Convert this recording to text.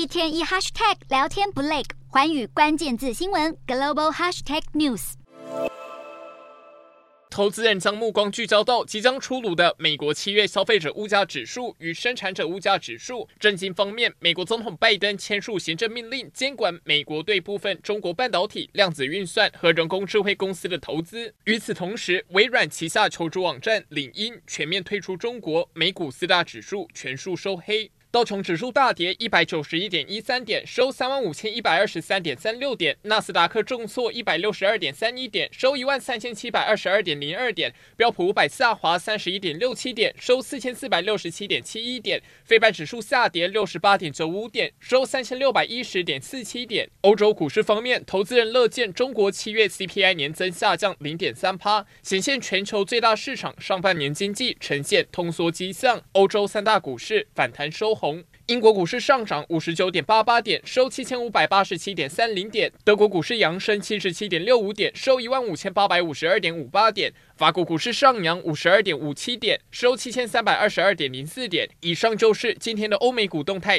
一天一 hashtag 聊天不累，环宇关键字新闻 global hashtag news。投资人将目光聚焦到即将出炉的美国七月消费者物价指数与生产者物价指数。政经方面，美国总统拜登签署行政命令，监管美国对部分中国半导体、量子运算和人工智慧公司的投资。与此同时，微软旗下求职网站领英全面退出中国，美股四大指数全数收黑。道琼指数大跌一百九十一点一三点，收三万五千一百二十三点三六点；纳斯达克重挫一百六十二点三一点，收一万三千七百二十二点零二点；标普五百下滑三十一点六七点，收四千四百六十七点七一点；费半指数下跌六十八点九五点，收三千六百一十点四七点。欧洲股市方面，投资人乐见中国七月 CPI 年增下降零点三趴，显现全球最大市场上半年经济呈现通缩迹象。欧洲三大股市反弹收。红，英国股市上涨五十九点八八点，收七千五百八十七点三零点；德国股市扬升七十七点六五点，收一万五千八百五十二点五八点；法国股市上扬五十二点五七点，收七千三百二十二点零四点。以上就是今天的欧美股动态。